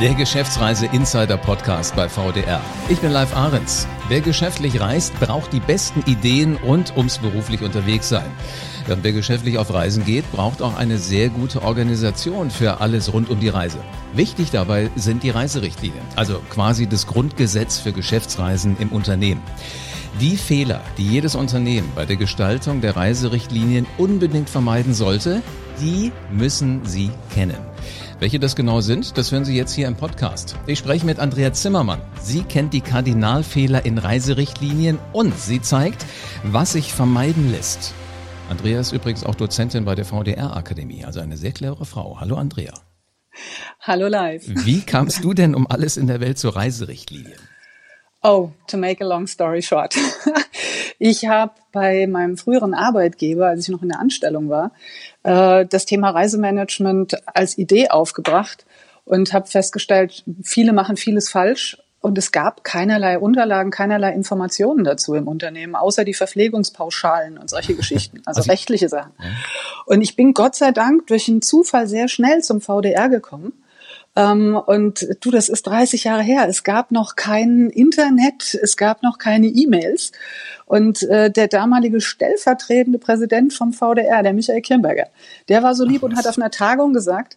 Der Geschäftsreise Insider Podcast bei VDR. Ich bin Live Ahrens. Wer geschäftlich reist, braucht die besten Ideen und ums beruflich unterwegs sein. Denn wer geschäftlich auf Reisen geht, braucht auch eine sehr gute Organisation für alles rund um die Reise. Wichtig dabei sind die Reiserichtlinien, also quasi das Grundgesetz für Geschäftsreisen im Unternehmen. Die Fehler, die jedes Unternehmen bei der Gestaltung der Reiserichtlinien unbedingt vermeiden sollte, die müssen Sie kennen. Welche das genau sind, das hören Sie jetzt hier im Podcast. Ich spreche mit Andrea Zimmermann. Sie kennt die Kardinalfehler in Reiserichtlinien und sie zeigt, was sich vermeiden lässt. Andrea ist übrigens auch Dozentin bei der VDR-Akademie, also eine sehr clevere Frau. Hallo Andrea. Hallo live. Wie kamst du denn um alles in der Welt zu Reiserichtlinien? Oh, to make a long story short. Ich habe bei meinem früheren Arbeitgeber, als ich noch in der Anstellung war, äh, das Thema Reisemanagement als Idee aufgebracht und habe festgestellt, viele machen vieles falsch und es gab keinerlei Unterlagen, keinerlei Informationen dazu im Unternehmen, außer die Verpflegungspauschalen und solche Geschichten, also, also rechtliche Sachen. Und ich bin Gott sei Dank durch einen Zufall sehr schnell zum VDR gekommen und du, das ist 30 Jahre her. Es gab noch kein Internet, es gab noch keine E-Mails. Und äh, der damalige stellvertretende Präsident vom VDR, der Michael Kirnberger, der war so lieb Ach, und hat auf einer Tagung gesagt,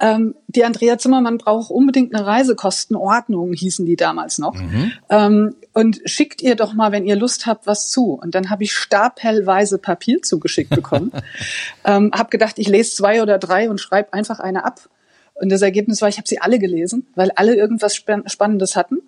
ähm, die Andrea Zimmermann braucht unbedingt eine Reisekostenordnung, hießen die damals noch. Mhm. Ähm, und schickt ihr doch mal, wenn ihr Lust habt, was zu. Und dann habe ich stapelweise Papier zugeschickt bekommen. ähm, habe gedacht, ich lese zwei oder drei und schreibe einfach eine ab. Und das Ergebnis war, ich habe sie alle gelesen, weil alle irgendwas Spannendes hatten.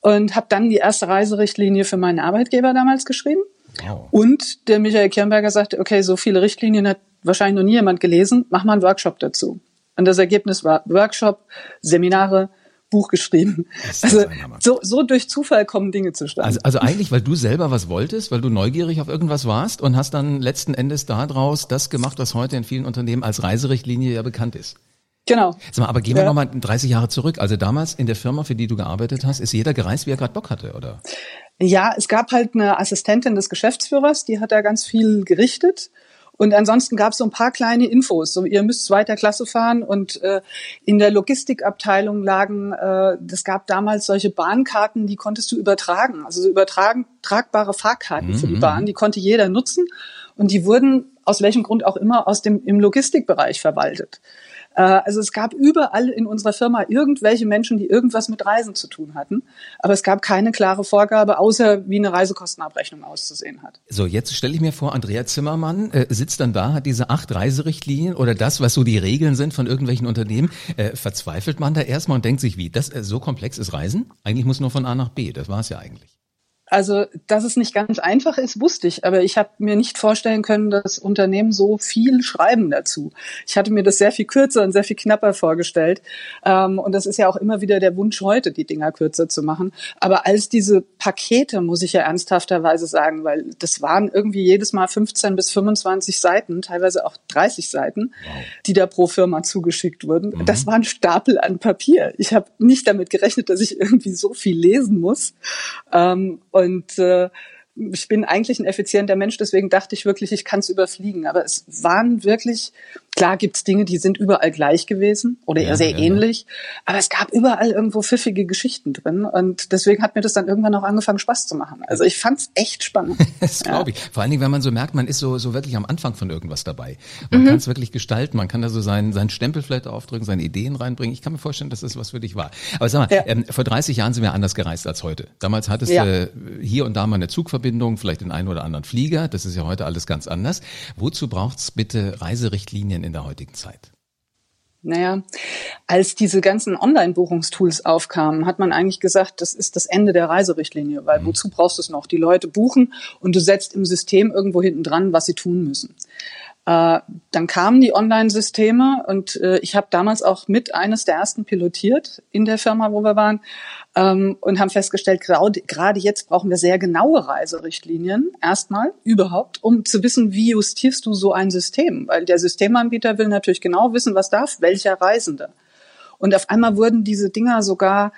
Und habe dann die erste Reiserichtlinie für meinen Arbeitgeber damals geschrieben. Wow. Und der Michael Kirnberger sagte, okay, so viele Richtlinien hat wahrscheinlich noch nie jemand gelesen, mach mal einen Workshop dazu. Und das Ergebnis war Workshop, Seminare, Buch geschrieben. Also so, so durch Zufall kommen Dinge zustande. Also, also eigentlich, weil du selber was wolltest, weil du neugierig auf irgendwas warst und hast dann letzten Endes daraus das gemacht, was heute in vielen Unternehmen als Reiserichtlinie ja bekannt ist. Genau. Sag mal, aber gehen wir ja. nochmal 30 Jahre zurück. Also damals in der Firma, für die du gearbeitet hast, ist jeder gereist, wie er gerade Bock hatte, oder? Ja, es gab halt eine Assistentin des Geschäftsführers, die hat da ganz viel gerichtet. Und ansonsten gab es so ein paar kleine Infos. So, ihr müsst zweiter Klasse fahren und äh, in der Logistikabteilung lagen, äh, das gab damals solche Bahnkarten, die konntest du übertragen. Also so übertragen, tragbare Fahrkarten mhm. für die mhm. Bahn, die konnte jeder nutzen. Und die wurden aus welchem Grund auch immer aus dem im Logistikbereich verwaltet. Äh, also es gab überall in unserer Firma irgendwelche Menschen, die irgendwas mit Reisen zu tun hatten. Aber es gab keine klare Vorgabe, außer wie eine Reisekostenabrechnung auszusehen hat. So, jetzt stelle ich mir vor, Andrea Zimmermann äh, sitzt dann da, hat diese acht Reiserichtlinien oder das, was so die Regeln sind von irgendwelchen Unternehmen. Äh, verzweifelt man da erstmal und denkt sich, wie, das äh, so komplex ist Reisen? Eigentlich muss nur von A nach B, das war es ja eigentlich. Also, dass es nicht ganz einfach ist, wusste ich, aber ich habe mir nicht vorstellen können, dass Unternehmen so viel schreiben dazu. Ich hatte mir das sehr viel kürzer und sehr viel knapper vorgestellt. Ähm, und das ist ja auch immer wieder der Wunsch heute, die Dinger kürzer zu machen. Aber als diese Pakete, muss ich ja ernsthafterweise sagen, weil das waren irgendwie jedes Mal 15 bis 25 Seiten, teilweise auch 30 Seiten, wow. die da pro Firma zugeschickt wurden. Mhm. Das war ein Stapel an Papier. Ich habe nicht damit gerechnet, dass ich irgendwie so viel lesen muss. Ähm, und äh, ich bin eigentlich ein effizienter Mensch, deswegen dachte ich wirklich, ich kann es überfliegen. Aber es waren wirklich, klar gibt's Dinge, die sind überall gleich gewesen oder ja, sehr ja. ähnlich, aber es gab überall irgendwo pfiffige Geschichten drin und deswegen hat mir das dann irgendwann auch angefangen, Spaß zu machen. Also ich fand's echt spannend. das glaube ich. Vor allen Dingen, wenn man so merkt, man ist so, so wirklich am Anfang von irgendwas dabei. Man mhm. kann es wirklich gestalten, man kann da so seinen, seinen Stempel vielleicht aufdrücken, seine Ideen reinbringen. Ich kann mir vorstellen, dass das was für dich war. Aber sag mal, ja. ähm, vor 30 Jahren sind wir anders gereist als heute. Damals hattest du hier und da mal eine Zugverbindung vielleicht den einen oder anderen Flieger. Das ist ja heute alles ganz anders. Wozu braucht es bitte Reiserichtlinien in der heutigen Zeit? Naja, als diese ganzen Online-Buchungstools aufkamen, hat man eigentlich gesagt, das ist das Ende der Reiserichtlinie, weil mhm. wozu brauchst du es noch? Die Leute buchen und du setzt im System irgendwo hinten dran, was sie tun müssen. Äh, dann kamen die Online-Systeme und äh, ich habe damals auch mit eines der ersten pilotiert in der Firma, wo wir waren ähm, und haben festgestellt, gerade jetzt brauchen wir sehr genaue Reiserichtlinien erstmal überhaupt, um zu wissen, wie justierst du so ein System, weil der Systemanbieter will natürlich genau wissen, was darf welcher Reisende. Und auf einmal wurden diese Dinger sogar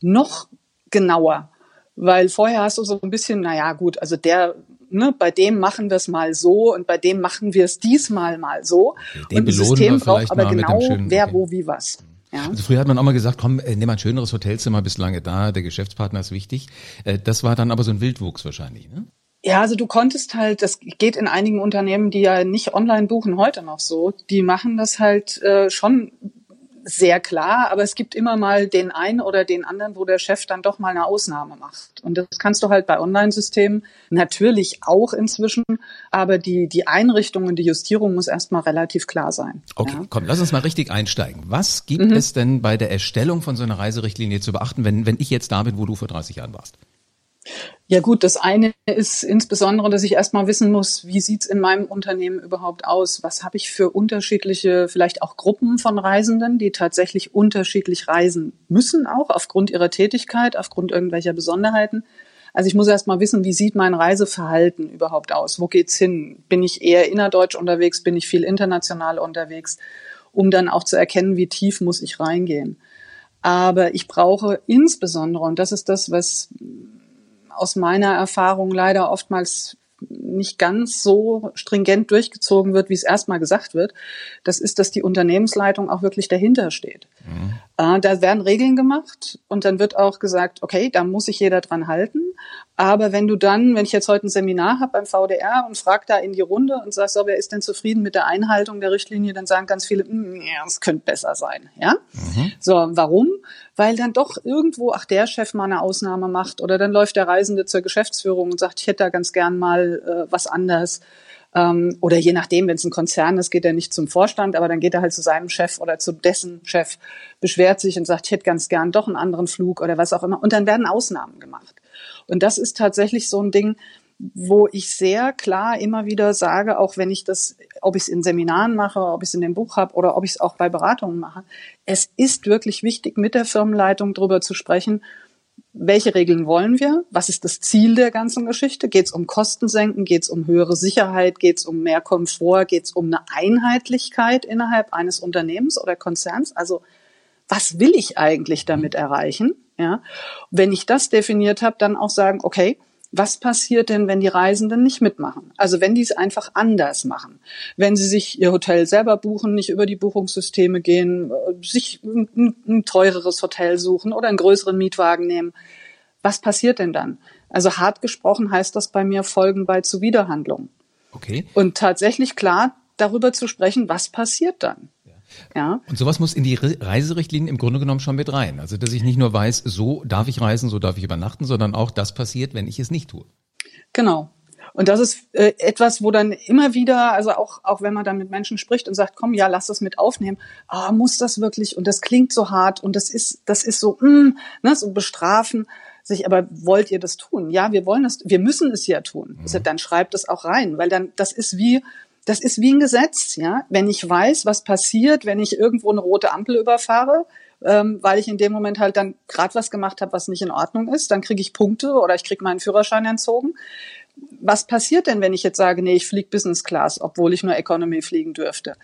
noch genauer, weil vorher hast du so ein bisschen, naja gut, also der ne, bei dem machen wir es mal so und bei dem machen wir es diesmal mal so. Den und das System braucht aber genau, wer, okay. wo, wie, was. Ja. Also früher hat man auch mal gesagt, komm, äh, nimm mal ein schöneres Hotelzimmer, bist lange da, der Geschäftspartner ist wichtig. Äh, das war dann aber so ein Wildwuchs wahrscheinlich, ne? Ja, also du konntest halt, das geht in einigen Unternehmen, die ja nicht online buchen, heute noch so. Die machen das halt äh, schon sehr klar, aber es gibt immer mal den einen oder den anderen, wo der Chef dann doch mal eine Ausnahme macht. Und das kannst du halt bei Online-Systemen natürlich auch inzwischen, aber die, die Einrichtung und die Justierung muss erstmal relativ klar sein. Okay, ja. komm, lass uns mal richtig einsteigen. Was gibt mhm. es denn bei der Erstellung von so einer Reiserichtlinie zu beachten, wenn, wenn ich jetzt da bin, wo du vor 30 Jahren warst? Ja gut, das eine ist insbesondere, dass ich erstmal wissen muss, wie sieht's in meinem Unternehmen überhaupt aus? Was habe ich für unterschiedliche, vielleicht auch Gruppen von Reisenden, die tatsächlich unterschiedlich reisen müssen, auch aufgrund ihrer Tätigkeit, aufgrund irgendwelcher Besonderheiten. Also ich muss erstmal wissen, wie sieht mein Reiseverhalten überhaupt aus? Wo geht's hin? Bin ich eher innerdeutsch unterwegs? Bin ich viel international unterwegs? Um dann auch zu erkennen, wie tief muss ich reingehen. Aber ich brauche insbesondere, und das ist das, was aus meiner Erfahrung leider oftmals nicht ganz so stringent durchgezogen wird, wie es erstmal gesagt wird, das ist, dass die Unternehmensleitung auch wirklich dahinter steht. Mhm. Äh, da werden Regeln gemacht und dann wird auch gesagt, okay, da muss sich jeder dran halten. Aber wenn du dann, wenn ich jetzt heute ein Seminar habe beim VDR und frag da in die Runde und sag so, wer ist denn zufrieden mit der Einhaltung der Richtlinie, dann sagen ganz viele, mm, ja, es könnte besser sein. Ja? Mhm. So, warum? Weil dann doch irgendwo, ach, der Chef mal eine Ausnahme macht oder dann läuft der Reisende zur Geschäftsführung und sagt, ich hätte da ganz gern mal äh, was anders. Ähm, oder je nachdem, wenn es ein Konzern ist, geht er nicht zum Vorstand, aber dann geht er halt zu seinem Chef oder zu dessen Chef, beschwert sich und sagt, ich hätte ganz gern doch einen anderen Flug oder was auch immer. Und dann werden Ausnahmen gemacht. Und das ist tatsächlich so ein Ding, wo ich sehr klar immer wieder sage, auch wenn ich das, ob ich es in Seminaren mache, ob ich es in dem Buch habe oder ob ich es auch bei Beratungen mache, es ist wirklich wichtig, mit der Firmenleitung darüber zu sprechen, welche Regeln wollen wir? Was ist das Ziel der ganzen Geschichte? Geht es um Kostensenken? Geht es um höhere Sicherheit? Geht es um mehr Komfort? Geht es um eine Einheitlichkeit innerhalb eines Unternehmens oder Konzerns? Also was will ich eigentlich damit erreichen? Ja, wenn ich das definiert habe, dann auch sagen, okay, was passiert denn, wenn die Reisenden nicht mitmachen? Also wenn die es einfach anders machen, wenn sie sich ihr Hotel selber buchen, nicht über die Buchungssysteme gehen, sich ein, ein teureres Hotel suchen oder einen größeren Mietwagen nehmen. Was passiert denn dann? Also hart gesprochen heißt das bei mir Folgen bei Zuwiderhandlungen. Okay. Und tatsächlich klar darüber zu sprechen, was passiert dann? Ja. Und sowas muss in die Reiserichtlinien im Grunde genommen schon mit rein. Also, dass ich nicht nur weiß, so darf ich reisen, so darf ich übernachten, sondern auch das passiert, wenn ich es nicht tue. Genau. Und das ist äh, etwas, wo dann immer wieder, also auch, auch wenn man dann mit Menschen spricht und sagt, komm, ja, lass das mit aufnehmen, ah, muss das wirklich? Und das klingt so hart und das ist, das ist so, mm, ne, so bestrafen sich, aber wollt ihr das tun? Ja, wir wollen das, wir müssen es ja tun. Mhm. Also dann schreibt es auch rein, weil dann, das ist wie, das ist wie ein Gesetz, ja. Wenn ich weiß, was passiert, wenn ich irgendwo eine rote Ampel überfahre, ähm, weil ich in dem Moment halt dann gerade was gemacht habe, was nicht in Ordnung ist, dann kriege ich Punkte oder ich kriege meinen Führerschein entzogen. Was passiert denn, wenn ich jetzt sage, nee, ich fliege Business Class, obwohl ich nur Economy fliegen dürfte?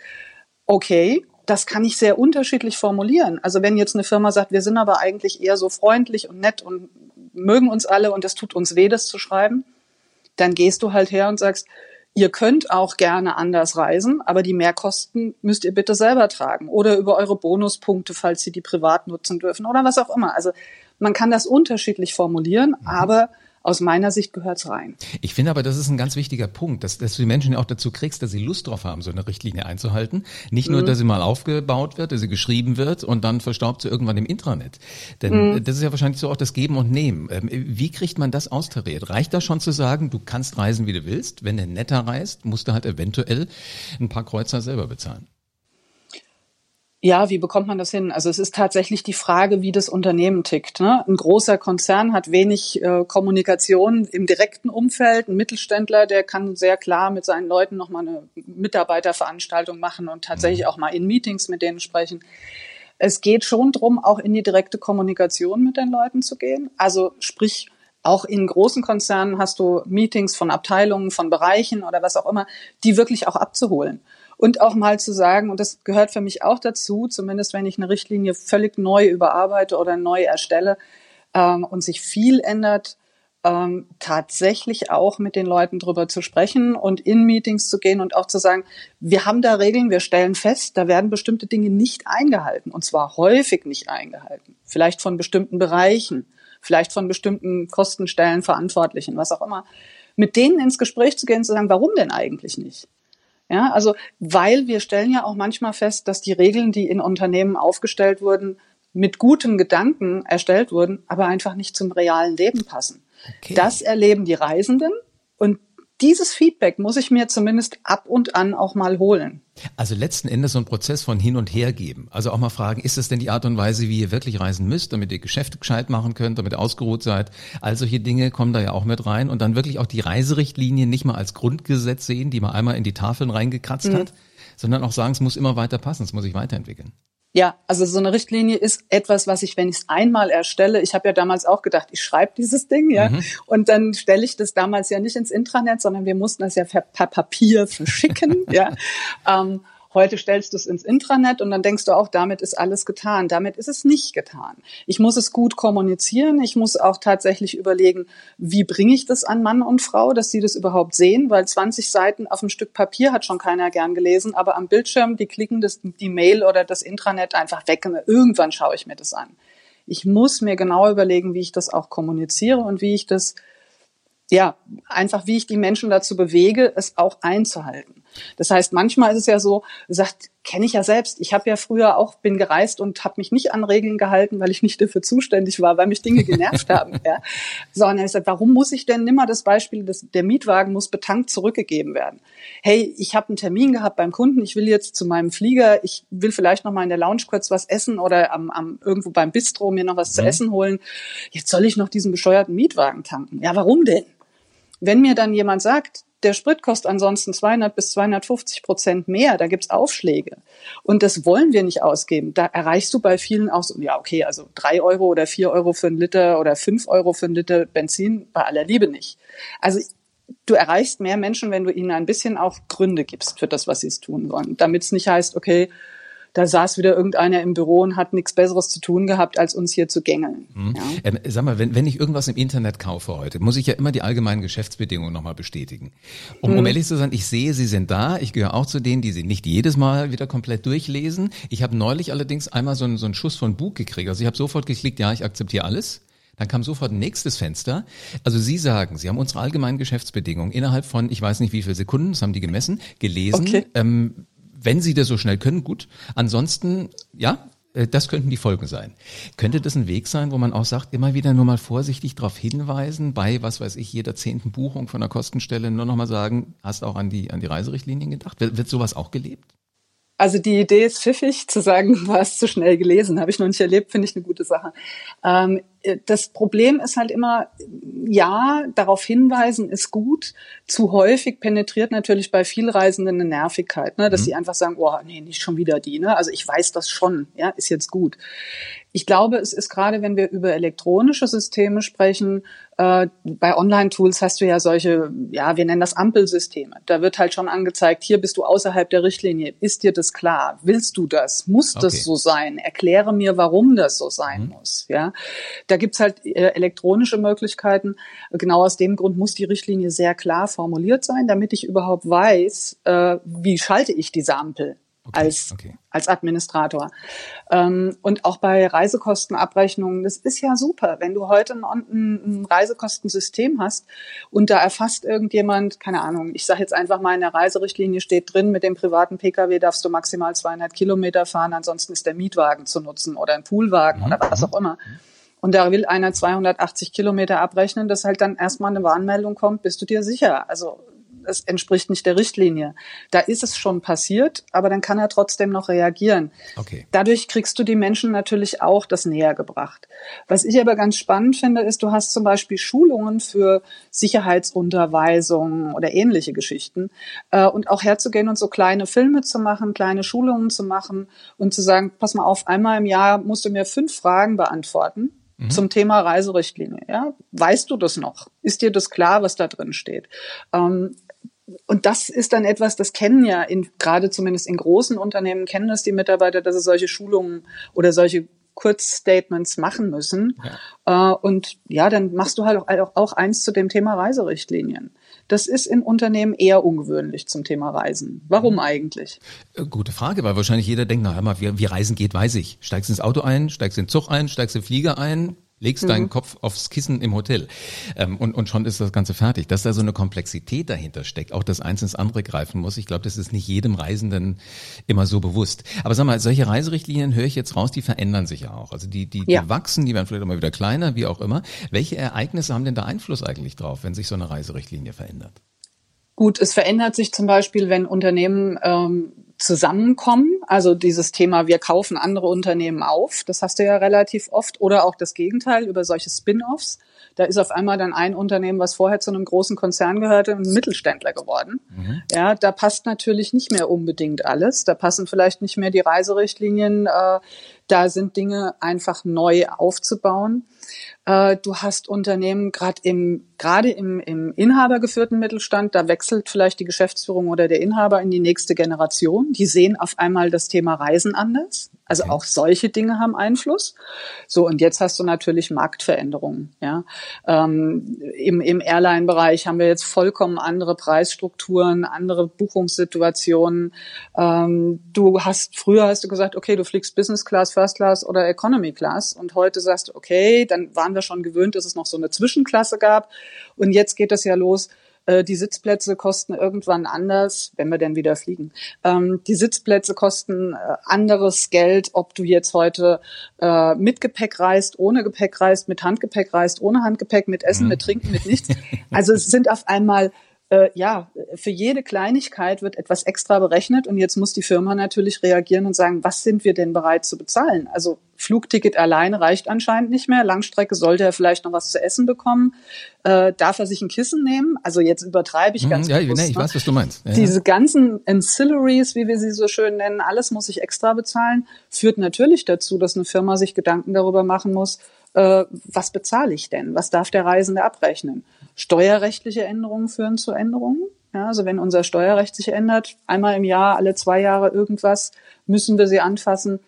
Okay, das kann ich sehr unterschiedlich formulieren. Also wenn jetzt eine Firma sagt, wir sind aber eigentlich eher so freundlich und nett und mögen uns alle und es tut uns weh, das zu schreiben, dann gehst du halt her und sagst, Ihr könnt auch gerne anders reisen, aber die Mehrkosten müsst ihr bitte selber tragen oder über eure Bonuspunkte, falls Sie die privat nutzen dürfen oder was auch immer. Also man kann das unterschiedlich formulieren, mhm. aber aus meiner Sicht gehört's rein. Ich finde aber, das ist ein ganz wichtiger Punkt, dass, dass du die Menschen ja auch dazu kriegst, dass sie Lust drauf haben, so eine Richtlinie einzuhalten. Nicht nur, mhm. dass sie mal aufgebaut wird, dass sie geschrieben wird und dann verstaubt sie irgendwann im Intranet. Denn mhm. das ist ja wahrscheinlich so auch das Geben und Nehmen. Ähm, wie kriegt man das austariert? Reicht das schon zu sagen, du kannst reisen, wie du willst? Wenn der netter reist, musst du halt eventuell ein paar Kreuzer selber bezahlen. Ja, wie bekommt man das hin? Also es ist tatsächlich die Frage, wie das Unternehmen tickt. Ne? Ein großer Konzern hat wenig äh, Kommunikation im direkten Umfeld. Ein Mittelständler, der kann sehr klar mit seinen Leuten nochmal eine Mitarbeiterveranstaltung machen und tatsächlich mhm. auch mal in Meetings mit denen sprechen. Es geht schon drum, auch in die direkte Kommunikation mit den Leuten zu gehen. Also sprich, auch in großen Konzernen hast du Meetings von Abteilungen, von Bereichen oder was auch immer, die wirklich auch abzuholen. Und auch mal zu sagen, und das gehört für mich auch dazu, zumindest wenn ich eine Richtlinie völlig neu überarbeite oder neu erstelle ähm, und sich viel ändert, ähm, tatsächlich auch mit den Leuten drüber zu sprechen und in Meetings zu gehen und auch zu sagen, wir haben da Regeln, wir stellen fest, da werden bestimmte Dinge nicht eingehalten und zwar häufig nicht eingehalten. Vielleicht von bestimmten Bereichen, vielleicht von bestimmten Kostenstellen, Verantwortlichen, was auch immer. Mit denen ins Gespräch zu gehen, zu sagen, warum denn eigentlich nicht? Ja, also, weil wir stellen ja auch manchmal fest, dass die Regeln, die in Unternehmen aufgestellt wurden, mit gutem Gedanken erstellt wurden, aber einfach nicht zum realen Leben passen. Okay. Das erleben die Reisenden und dieses Feedback muss ich mir zumindest ab und an auch mal holen. Also letzten Endes so ein Prozess von hin und her geben. Also auch mal fragen, ist das denn die Art und Weise, wie ihr wirklich reisen müsst, damit ihr Geschäfte gescheit machen könnt, damit ihr ausgeruht seid? All solche Dinge kommen da ja auch mit rein und dann wirklich auch die Reiserichtlinien nicht mal als Grundgesetz sehen, die man einmal in die Tafeln reingekratzt mhm. hat, sondern auch sagen, es muss immer weiter passen, es muss sich weiterentwickeln. Ja, also so eine Richtlinie ist etwas, was ich, wenn ich es einmal erstelle, ich habe ja damals auch gedacht, ich schreibe dieses Ding, ja, mhm. und dann stelle ich das damals ja nicht ins Intranet, sondern wir mussten das ja per Papier verschicken, ja. Ähm, Heute stellst du es ins Intranet und dann denkst du auch, damit ist alles getan. Damit ist es nicht getan. Ich muss es gut kommunizieren. Ich muss auch tatsächlich überlegen, wie bringe ich das an Mann und Frau, dass sie das überhaupt sehen, weil 20 Seiten auf einem Stück Papier hat schon keiner gern gelesen, aber am Bildschirm, die klicken das, die Mail oder das Intranet einfach weg und irgendwann schaue ich mir das an. Ich muss mir genau überlegen, wie ich das auch kommuniziere und wie ich das ja, einfach wie ich die Menschen dazu bewege, es auch einzuhalten. Das heißt, manchmal ist es ja so, sagt, kenne ich ja selbst. Ich habe ja früher auch bin gereist und habe mich nicht an Regeln gehalten, weil ich nicht dafür zuständig war, weil mich Dinge genervt haben. Ja. Sondern ich sage, warum muss ich denn nimmer das Beispiel, dass der Mietwagen muss betankt zurückgegeben werden? Hey, ich habe einen Termin gehabt beim Kunden, ich will jetzt zu meinem Flieger, ich will vielleicht noch mal in der Lounge kurz was essen oder am, am irgendwo beim Bistro mir noch was mhm. zu essen holen. Jetzt soll ich noch diesen bescheuerten Mietwagen tanken. Ja, warum denn? Wenn mir dann jemand sagt, der Sprit kostet ansonsten 200 bis 250 Prozent mehr. Da gibt's Aufschläge. Und das wollen wir nicht ausgeben. Da erreichst du bei vielen auch so, ja, okay, also drei Euro oder vier Euro für einen Liter oder fünf Euro für einen Liter Benzin bei aller Liebe nicht. Also du erreichst mehr Menschen, wenn du ihnen ein bisschen auch Gründe gibst für das, was sie es tun wollen. Damit es nicht heißt, okay, da saß wieder irgendeiner im Büro und hat nichts Besseres zu tun gehabt, als uns hier zu gängeln. Mhm. Ja. Ähm, sag mal, wenn, wenn ich irgendwas im Internet kaufe heute, muss ich ja immer die allgemeinen Geschäftsbedingungen nochmal bestätigen. Um, mhm. um ehrlich zu sein, ich sehe, sie sind da. Ich gehöre auch zu denen, die sie nicht jedes Mal wieder komplett durchlesen. Ich habe neulich allerdings einmal so einen, so einen Schuss von Bug gekriegt. Also ich habe sofort geklickt, ja, ich akzeptiere alles. Dann kam sofort ein nächstes Fenster. Also Sie sagen, Sie haben unsere allgemeinen Geschäftsbedingungen innerhalb von, ich weiß nicht wie viele Sekunden, das haben die gemessen, gelesen. Okay. Ähm, wenn Sie das so schnell können, gut. Ansonsten, ja, äh, das könnten die Folgen sein. Könnte das ein Weg sein, wo man auch sagt, immer wieder nur mal vorsichtig darauf hinweisen, bei, was weiß ich, jeder zehnten Buchung von der Kostenstelle nur noch mal sagen, hast auch an die, an die Reiserichtlinien gedacht? Wird, wird sowas auch gelebt? Also die Idee ist pfiffig, zu sagen, du hast zu schnell gelesen, habe ich noch nicht erlebt, finde ich eine gute Sache. Ähm, das Problem ist halt immer, ja, darauf hinweisen ist gut. Zu häufig penetriert natürlich bei Vielreisenden eine Nervigkeit, ne, dass mhm. sie einfach sagen, oh, nee, nicht schon wieder die. Ne? Also ich weiß das schon, ja, ist jetzt gut. Ich glaube, es ist gerade, wenn wir über elektronische Systeme sprechen, äh, bei Online-Tools hast du ja solche, ja, wir nennen das Ampelsysteme. Da wird halt schon angezeigt, hier bist du außerhalb der Richtlinie. Ist dir das klar? Willst du das? Muss okay. das so sein? Erkläre mir, warum das so sein mhm. muss. Ja, da gibt's halt äh, elektronische Möglichkeiten. Genau aus dem Grund muss die Richtlinie sehr klar formuliert sein, damit ich überhaupt weiß, äh, wie schalte ich diese Ampel okay, als, okay. als Administrator. Ähm, und auch bei Reisekostenabrechnungen, das ist ja super, wenn du heute ein, ein Reisekostensystem hast und da erfasst irgendjemand, keine Ahnung, ich sage jetzt einfach mal in der Reiserichtlinie steht drin, mit dem privaten Pkw darfst du maximal 200 Kilometer fahren, ansonsten ist der Mietwagen zu nutzen oder ein Poolwagen mhm. oder was auch immer. Und da will einer 280 Kilometer abrechnen, dass halt dann erstmal eine Warnmeldung kommt, bist du dir sicher? Also es entspricht nicht der Richtlinie. Da ist es schon passiert, aber dann kann er trotzdem noch reagieren. Okay. Dadurch kriegst du die Menschen natürlich auch das näher gebracht. Was ich aber ganz spannend finde, ist, du hast zum Beispiel Schulungen für Sicherheitsunterweisungen oder ähnliche Geschichten äh, und auch herzugehen und so kleine Filme zu machen, kleine Schulungen zu machen und zu sagen, pass mal auf, einmal im Jahr musst du mir fünf Fragen beantworten mhm. zum Thema Reiserichtlinie. Ja, weißt du das noch? Ist dir das klar, was da drin steht? Ähm, und das ist dann etwas, das kennen ja in, gerade zumindest in großen Unternehmen kennen das die Mitarbeiter, dass es solche Schulungen oder solche Kurzstatements machen müssen. Ja. Äh, und ja, dann machst du halt auch, auch eins zu dem Thema Reiserichtlinien. Das ist in Unternehmen eher ungewöhnlich zum Thema Reisen. Warum mhm. eigentlich? Äh, gute Frage, weil wahrscheinlich jeder denkt, na hör mal, wie, wie Reisen geht, weiß ich. Steigst ins Auto ein, steigst in den Zug ein, steigst in den Flieger ein, legst mhm. deinen Kopf aufs Kissen im Hotel ähm, und, und schon ist das Ganze fertig. Dass da so eine Komplexität dahinter steckt, auch das eins ins andere greifen muss, ich glaube, das ist nicht jedem Reisenden immer so bewusst. Aber sag mal, solche Reiserichtlinien höre ich jetzt raus, die verändern sich ja auch. Also die, die, ja. die wachsen, die werden vielleicht immer wieder kleiner, wie auch immer. Welche Ereignisse haben denn da Einfluss eigentlich drauf, wenn sich so eine Reiserichtlinie verändert? Gut, es verändert sich zum Beispiel, wenn Unternehmen ähm, zusammenkommen. Also dieses Thema, wir kaufen andere Unternehmen auf, das hast du ja relativ oft. Oder auch das Gegenteil über solche Spin-offs. Da ist auf einmal dann ein Unternehmen, was vorher zu einem großen Konzern gehörte, ein Mittelständler geworden. Mhm. Ja, da passt natürlich nicht mehr unbedingt alles. Da passen vielleicht nicht mehr die Reiserichtlinien. Äh, da sind Dinge einfach neu aufzubauen. Äh, du hast Unternehmen gerade im gerade im, im inhabergeführten Mittelstand, da wechselt vielleicht die Geschäftsführung oder der Inhaber in die nächste Generation. Die sehen auf einmal das Thema Reisen anders. Also auch solche Dinge haben Einfluss. So, und jetzt hast du natürlich Marktveränderungen. Ja. Ähm, Im im Airline-Bereich haben wir jetzt vollkommen andere Preisstrukturen, andere Buchungssituationen. Ähm, du hast, früher hast du gesagt, okay, du fliegst Business Class, First Class oder Economy Class. Und heute sagst du, okay, dann waren wir schon gewöhnt, dass es noch so eine Zwischenklasse gab. Und jetzt geht es ja los, äh, die Sitzplätze kosten irgendwann anders, wenn wir denn wieder fliegen. Ähm, die Sitzplätze kosten äh, anderes Geld, ob du jetzt heute äh, mit Gepäck reist, ohne Gepäck reist, mit Handgepäck reist, ohne Handgepäck, mit Essen, mhm. mit Trinken, mit nichts. Also es sind auf einmal äh, ja, für jede Kleinigkeit wird etwas extra berechnet und jetzt muss die Firma natürlich reagieren und sagen, was sind wir denn bereit zu bezahlen? Also Flugticket alleine reicht anscheinend nicht mehr. Langstrecke sollte er vielleicht noch was zu essen bekommen. Äh, darf er sich ein Kissen nehmen? Also jetzt übertreibe ich mhm, ganz ja, bewusst. Nee, ich ne? weiß, was du meinst. Ja, Diese ganzen Ancillaries, wie wir sie so schön nennen, alles muss ich extra bezahlen, führt natürlich dazu, dass eine Firma sich Gedanken darüber machen muss, äh, was bezahle ich denn? Was darf der Reisende abrechnen? Steuerrechtliche Änderungen führen zu Änderungen. Ja, also wenn unser Steuerrecht sich ändert, einmal im Jahr, alle zwei Jahre irgendwas, müssen wir sie anfassen.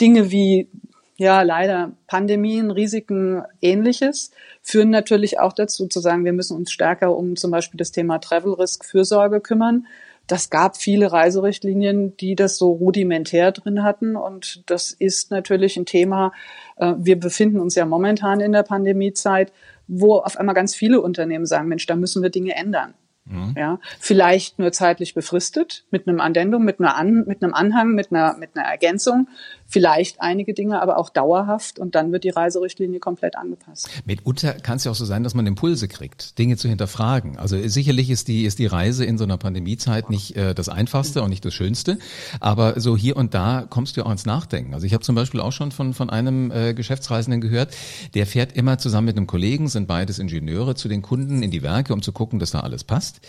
Dinge wie ja leider Pandemien, Risiken, ähnliches führen natürlich auch dazu zu sagen, wir müssen uns stärker um zum Beispiel das Thema Travel Risk Fürsorge kümmern. Das gab viele Reiserichtlinien, die das so rudimentär drin hatten. Und das ist natürlich ein Thema. Äh, wir befinden uns ja momentan in der Pandemiezeit, wo auf einmal ganz viele Unternehmen sagen, Mensch, da müssen wir Dinge ändern. Mhm. Ja, vielleicht nur zeitlich befristet mit einem Addendum, mit, einer An, mit einem Anhang, mit einer, mit einer Ergänzung vielleicht einige Dinge, aber auch dauerhaft und dann wird die Reiserichtlinie komplett angepasst. Mitunter kann es ja auch so sein, dass man Impulse kriegt, Dinge zu hinterfragen. Also sicherlich ist die, ist die Reise in so einer Pandemiezeit nicht äh, das Einfachste und nicht das Schönste, aber so hier und da kommst du auch ins Nachdenken. Also ich habe zum Beispiel auch schon von, von einem äh, Geschäftsreisenden gehört, der fährt immer zusammen mit einem Kollegen, sind beides Ingenieure, zu den Kunden in die Werke, um zu gucken, dass da alles passt.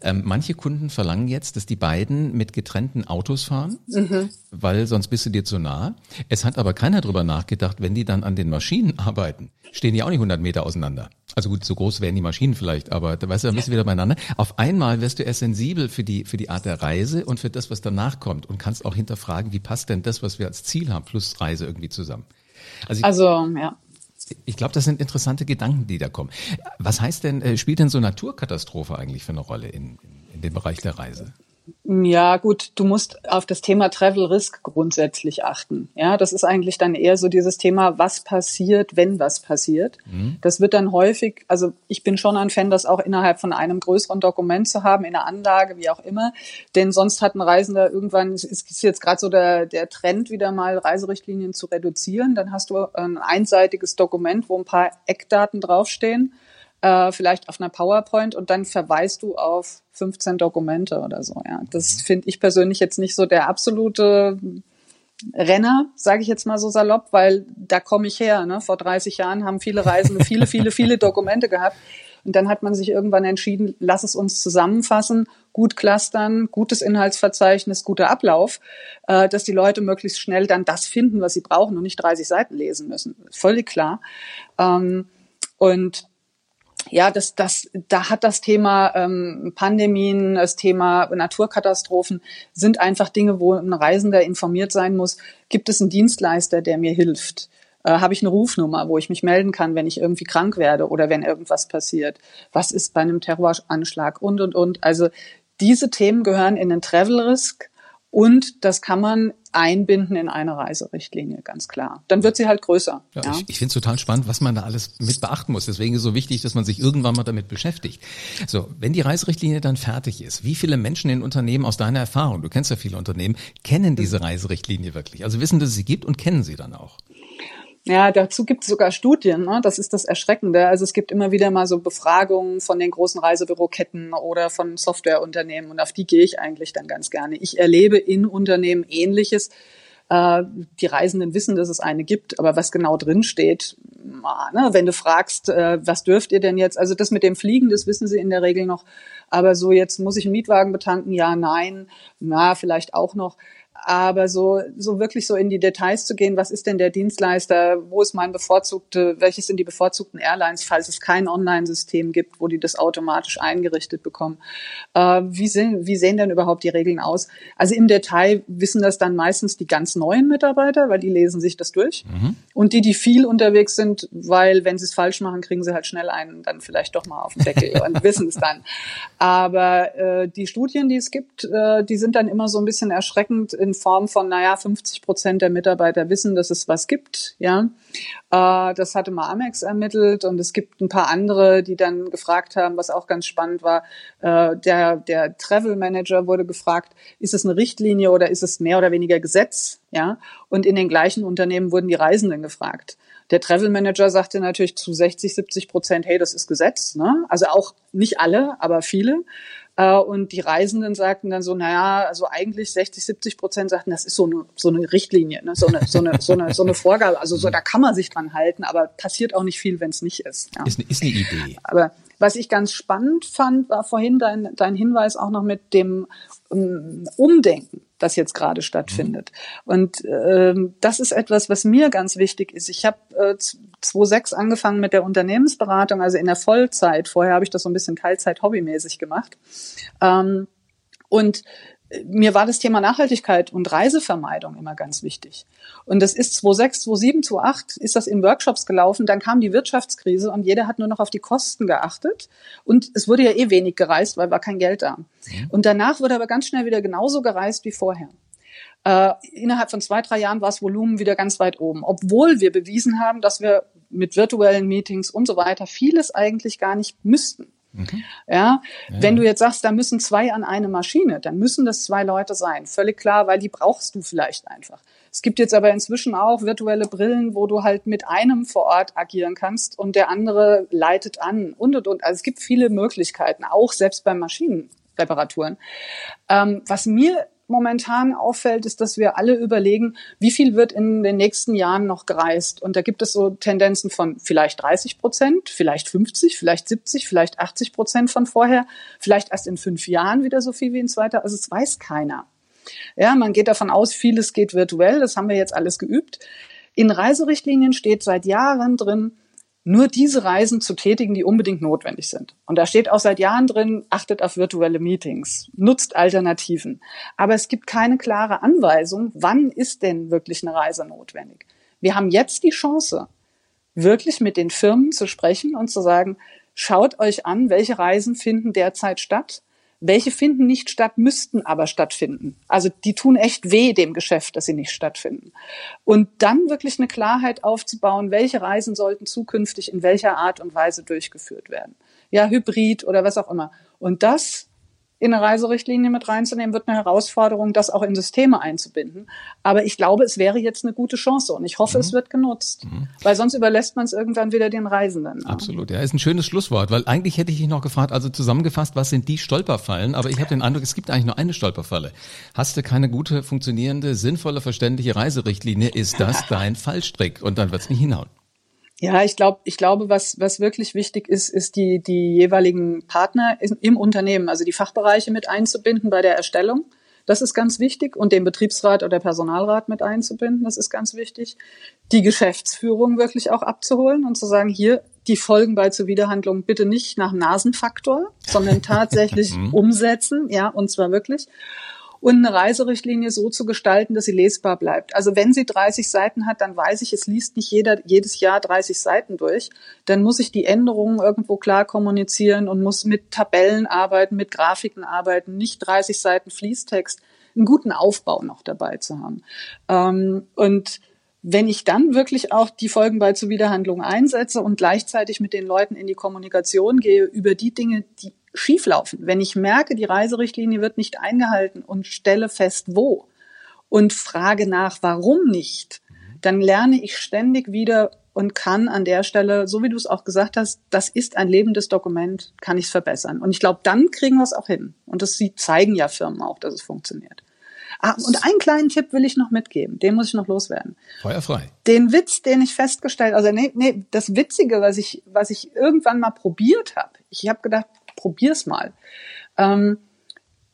Ähm, manche Kunden verlangen jetzt, dass die beiden mit getrennten Autos fahren, mhm. weil sonst bist du dir zu nah. Es hat aber keiner drüber nachgedacht, wenn die dann an den Maschinen arbeiten, stehen die auch nicht 100 Meter auseinander. Also gut, so groß wären die Maschinen vielleicht, aber da weißt du, da bist du wieder beieinander. Auf einmal wirst du erst sensibel für die, für die Art der Reise und für das, was danach kommt und kannst auch hinterfragen, wie passt denn das, was wir als Ziel haben, plus Reise irgendwie zusammen. Also, ich, also ja. Ich glaube, das sind interessante Gedanken, die da kommen. Was heißt denn, äh, spielt denn so Naturkatastrophe eigentlich für eine Rolle in, in, in dem Bereich der Reise? Ja, gut, du musst auf das Thema Travel Risk grundsätzlich achten. Ja, das ist eigentlich dann eher so dieses Thema, was passiert, wenn was passiert. Mhm. Das wird dann häufig, also ich bin schon ein Fan, das auch innerhalb von einem größeren Dokument zu haben, in einer Anlage, wie auch immer. Denn sonst hat ein Reisender irgendwann, es ist jetzt gerade so der, der Trend, wieder mal Reiserichtlinien zu reduzieren. Dann hast du ein einseitiges Dokument, wo ein paar Eckdaten draufstehen äh, vielleicht auf einer PowerPoint und dann verweist du auf 15 Dokumente oder so. Ja, das mhm. finde ich persönlich jetzt nicht so der absolute Renner, sage ich jetzt mal so salopp, weil da komme ich her. Ne? Vor 30 Jahren haben viele Reisende viele, viele, viele Dokumente gehabt. Und dann hat man sich irgendwann entschieden, lass es uns zusammenfassen, gut clustern, gutes Inhaltsverzeichnis, guter Ablauf, äh, dass die Leute möglichst schnell dann das finden, was sie brauchen und nicht 30 Seiten lesen müssen. Völlig klar. Ähm, und ja, das, das, da hat das Thema ähm, Pandemien, das Thema Naturkatastrophen sind einfach Dinge, wo ein Reisender informiert sein muss. Gibt es einen Dienstleister, der mir hilft? Äh, Habe ich eine Rufnummer, wo ich mich melden kann, wenn ich irgendwie krank werde oder wenn irgendwas passiert? Was ist bei einem Terroranschlag und und und? Also diese Themen gehören in den Travel Risk und das kann man einbinden in eine Reiserichtlinie, ganz klar. Dann wird sie halt größer. Ja, ja. Ich, ich finde es total spannend, was man da alles mit beachten muss. Deswegen ist es so wichtig, dass man sich irgendwann mal damit beschäftigt. So, wenn die Reiserichtlinie dann fertig ist, wie viele Menschen in Unternehmen aus deiner Erfahrung, du kennst ja viele Unternehmen, kennen diese Reiserichtlinie wirklich? Also wissen, dass es sie gibt und kennen sie dann auch? Ja, dazu gibt es sogar Studien. Ne? Das ist das Erschreckende. Also es gibt immer wieder mal so Befragungen von den großen Reisebüroketten oder von Softwareunternehmen und auf die gehe ich eigentlich dann ganz gerne. Ich erlebe in Unternehmen Ähnliches. Äh, die Reisenden wissen, dass es eine gibt, aber was genau drin steht, ne? wenn du fragst, äh, was dürft ihr denn jetzt? Also das mit dem Fliegen, das wissen sie in der Regel noch. Aber so jetzt muss ich einen Mietwagen betanken? Ja, nein. Na, vielleicht auch noch aber so, so wirklich so in die Details zu gehen, was ist denn der Dienstleister, wo ist mein bevorzugte, welches sind die bevorzugten Airlines, falls es kein Online-System gibt, wo die das automatisch eingerichtet bekommen. Äh, wie, sehen, wie sehen denn überhaupt die Regeln aus? Also im Detail wissen das dann meistens die ganz neuen Mitarbeiter, weil die lesen sich das durch. Mhm. Und die, die viel unterwegs sind, weil wenn sie es falsch machen, kriegen sie halt schnell einen dann vielleicht doch mal auf den Deckel und wissen es dann. Aber äh, die Studien, die es gibt, äh, die sind dann immer so ein bisschen erschreckend in Form von, naja, 50 Prozent der Mitarbeiter wissen, dass es was gibt, ja. Äh, das hatte mal Amex ermittelt und es gibt ein paar andere, die dann gefragt haben, was auch ganz spannend war. Äh, der, der Travel Manager wurde gefragt, ist es eine Richtlinie oder ist es mehr oder weniger Gesetz, ja. Und in den gleichen Unternehmen wurden die Reisenden gefragt. Der Travel Manager sagte natürlich zu 60, 70 Prozent, hey, das ist Gesetz. Ne? Also auch nicht alle, aber viele. Äh, und die Reisenden sagten dann so, naja, also eigentlich 60, 70 Prozent sagten, das ist so eine, so eine Richtlinie, ne? so, eine, so, eine, so, eine, so eine Vorgabe. Also so, da kann man sich dran halten, aber passiert auch nicht viel, wenn es nicht ist. Ja. Ist, ist eine Idee. Aber was ich ganz spannend fand, war vorhin dein, dein Hinweis auch noch mit dem um, Umdenken das jetzt gerade stattfindet. Mhm. Und ähm, das ist etwas, was mir ganz wichtig ist. Ich habe äh, 2006 angefangen mit der Unternehmensberatung, also in der Vollzeit. Vorher habe ich das so ein bisschen Teilzeit hobbymäßig gemacht. Ähm, und mir war das Thema Nachhaltigkeit und Reisevermeidung immer ganz wichtig. Und das ist 2006, 2007, 2008 ist das in Workshops gelaufen. Dann kam die Wirtschaftskrise und jeder hat nur noch auf die Kosten geachtet. Und es wurde ja eh wenig gereist, weil war kein Geld da. Mhm. Und danach wurde aber ganz schnell wieder genauso gereist wie vorher. Äh, innerhalb von zwei, drei Jahren war das Volumen wieder ganz weit oben, obwohl wir bewiesen haben, dass wir mit virtuellen Meetings und so weiter vieles eigentlich gar nicht müssten. Mhm. Ja, ja, wenn du jetzt sagst, da müssen zwei an eine Maschine, dann müssen das zwei Leute sein. Völlig klar, weil die brauchst du vielleicht einfach. Es gibt jetzt aber inzwischen auch virtuelle Brillen, wo du halt mit einem vor Ort agieren kannst und der andere leitet an und und und. Also es gibt viele Möglichkeiten, auch selbst bei Maschinenreparaturen. Ähm, was mir momentan auffällt, ist, dass wir alle überlegen, wie viel wird in den nächsten Jahren noch gereist. Und da gibt es so Tendenzen von vielleicht 30 Prozent, vielleicht 50, vielleicht 70, vielleicht 80 Prozent von vorher, vielleicht erst in fünf Jahren wieder so viel wie in zweiter. Also es weiß keiner. Ja, man geht davon aus, vieles geht virtuell. Das haben wir jetzt alles geübt. In Reiserichtlinien steht seit Jahren drin, nur diese Reisen zu tätigen, die unbedingt notwendig sind. Und da steht auch seit Jahren drin, achtet auf virtuelle Meetings, nutzt Alternativen. Aber es gibt keine klare Anweisung, wann ist denn wirklich eine Reise notwendig. Wir haben jetzt die Chance, wirklich mit den Firmen zu sprechen und zu sagen, schaut euch an, welche Reisen finden derzeit statt welche finden nicht statt, müssten aber stattfinden. Also die tun echt weh dem Geschäft, dass sie nicht stattfinden. Und dann wirklich eine Klarheit aufzubauen, welche Reisen sollten zukünftig in welcher Art und Weise durchgeführt werden. Ja, Hybrid oder was auch immer. Und das in eine Reiserichtlinie mit reinzunehmen, wird eine Herausforderung, das auch in Systeme einzubinden. Aber ich glaube, es wäre jetzt eine gute Chance und ich hoffe, mhm. es wird genutzt, mhm. weil sonst überlässt man es irgendwann wieder den Reisenden. Absolut, ja, ist ein schönes Schlusswort, weil eigentlich hätte ich dich noch gefragt, also zusammengefasst, was sind die Stolperfallen? Aber ich habe den Eindruck, es gibt eigentlich nur eine Stolperfalle. Hast du keine gute, funktionierende, sinnvolle, verständliche Reiserichtlinie, ist das dein Fallstrick und dann wird es nicht hinhauen. Ja, ich glaube, ich glaube, was, was wirklich wichtig ist, ist die, die jeweiligen Partner im Unternehmen, also die Fachbereiche mit einzubinden bei der Erstellung. Das ist ganz wichtig und den Betriebsrat oder Personalrat mit einzubinden. Das ist ganz wichtig. Die Geschäftsführung wirklich auch abzuholen und zu sagen, hier, die Folgen bei Zuwiderhandlungen bitte nicht nach Nasenfaktor, sondern tatsächlich mhm. umsetzen, ja, und zwar wirklich und eine Reiserichtlinie so zu gestalten, dass sie lesbar bleibt. Also wenn sie 30 Seiten hat, dann weiß ich, es liest nicht jeder jedes Jahr 30 Seiten durch. Dann muss ich die Änderungen irgendwo klar kommunizieren und muss mit Tabellen arbeiten, mit Grafiken arbeiten, nicht 30 Seiten Fließtext, einen guten Aufbau noch dabei zu haben. Ähm, und wenn ich dann wirklich auch die Folgen bei Zuwiderhandlungen einsetze und gleichzeitig mit den Leuten in die Kommunikation gehe über die Dinge, die schieflaufen. Wenn ich merke, die Reiserichtlinie wird nicht eingehalten und stelle fest, wo und frage nach, warum nicht, dann lerne ich ständig wieder und kann an der Stelle, so wie du es auch gesagt hast, das ist ein lebendes Dokument, kann ich es verbessern. Und ich glaube, dann kriegen wir es auch hin. Und das zeigen ja Firmen auch, dass es funktioniert. Ah, und einen kleinen Tipp will ich noch mitgeben, den muss ich noch loswerden. Feuerfrei. Den Witz, den ich festgestellt, also nee, nee, das Witzige, was ich, was ich irgendwann mal probiert habe, ich habe gedacht, probier's mal. Ähm,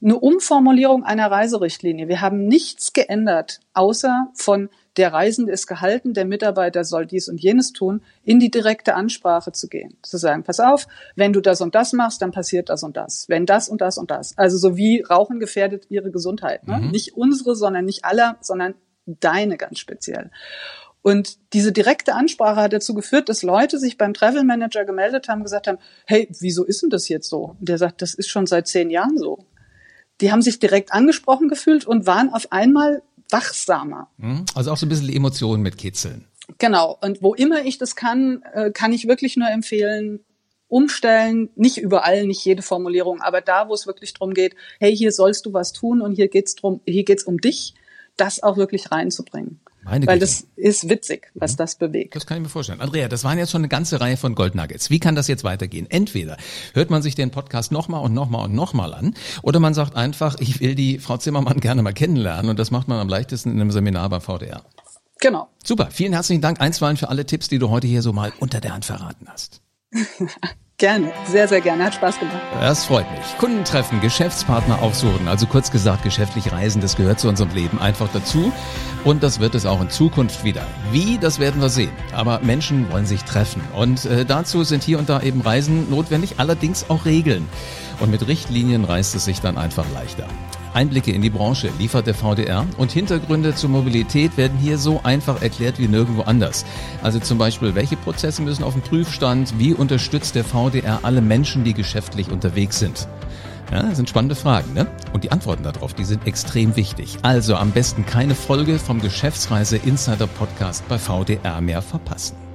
eine Umformulierung einer Reiserichtlinie. Wir haben nichts geändert, außer von der Reisende ist gehalten, der Mitarbeiter soll dies und jenes tun, in die direkte Ansprache zu gehen. Zu sagen, pass auf, wenn du das und das machst, dann passiert das und das. Wenn das und das und das. Also so wie Rauchen gefährdet ihre Gesundheit. Ne? Mhm. Nicht unsere, sondern nicht aller, sondern deine ganz speziell. Und diese direkte Ansprache hat dazu geführt, dass Leute sich beim Travel Manager gemeldet haben, gesagt haben, hey, wieso ist denn das jetzt so? Und der sagt, das ist schon seit zehn Jahren so. Die haben sich direkt angesprochen gefühlt und waren auf einmal wachsamer. Mhm. Also auch so ein bisschen die Emotionen mit kitzeln. Genau. Und wo immer ich das kann, äh, kann ich wirklich nur empfehlen, umstellen, nicht überall, nicht jede Formulierung, aber da, wo es wirklich darum geht, hey, hier sollst du was tun und hier geht's drum, hier geht's um dich, das auch wirklich reinzubringen. Meine Weil Güte. das ist witzig, was mhm. das bewegt. Das kann ich mir vorstellen. Andrea, das waren jetzt schon eine ganze Reihe von Goldnuggets. Wie kann das jetzt weitergehen? Entweder hört man sich den Podcast nochmal und nochmal und nochmal an, oder man sagt einfach, ich will die Frau Zimmermann gerne mal kennenlernen und das macht man am leichtesten in einem Seminar beim VDR. Genau. Super. Vielen herzlichen Dank einstweilen für alle Tipps, die du heute hier so mal unter der Hand verraten hast. Gerne, sehr, sehr gerne. Hat Spaß gemacht. Das freut mich. Kundentreffen, Geschäftspartner aufsuchen, also kurz gesagt, geschäftlich reisen, das gehört zu unserem Leben einfach dazu. Und das wird es auch in Zukunft wieder. Wie, das werden wir sehen. Aber Menschen wollen sich treffen. Und äh, dazu sind hier und da eben Reisen notwendig, allerdings auch Regeln. Und mit Richtlinien reist es sich dann einfach leichter. Einblicke in die Branche liefert der VDR und Hintergründe zur Mobilität werden hier so einfach erklärt wie nirgendwo anders. Also zum Beispiel, welche Prozesse müssen auf dem Prüfstand, wie unterstützt der VDR alle Menschen, die geschäftlich unterwegs sind. Ja, das sind spannende Fragen, ne? Und die Antworten darauf, die sind extrem wichtig. Also am besten keine Folge vom Geschäftsreise Insider Podcast bei VDR mehr verpassen.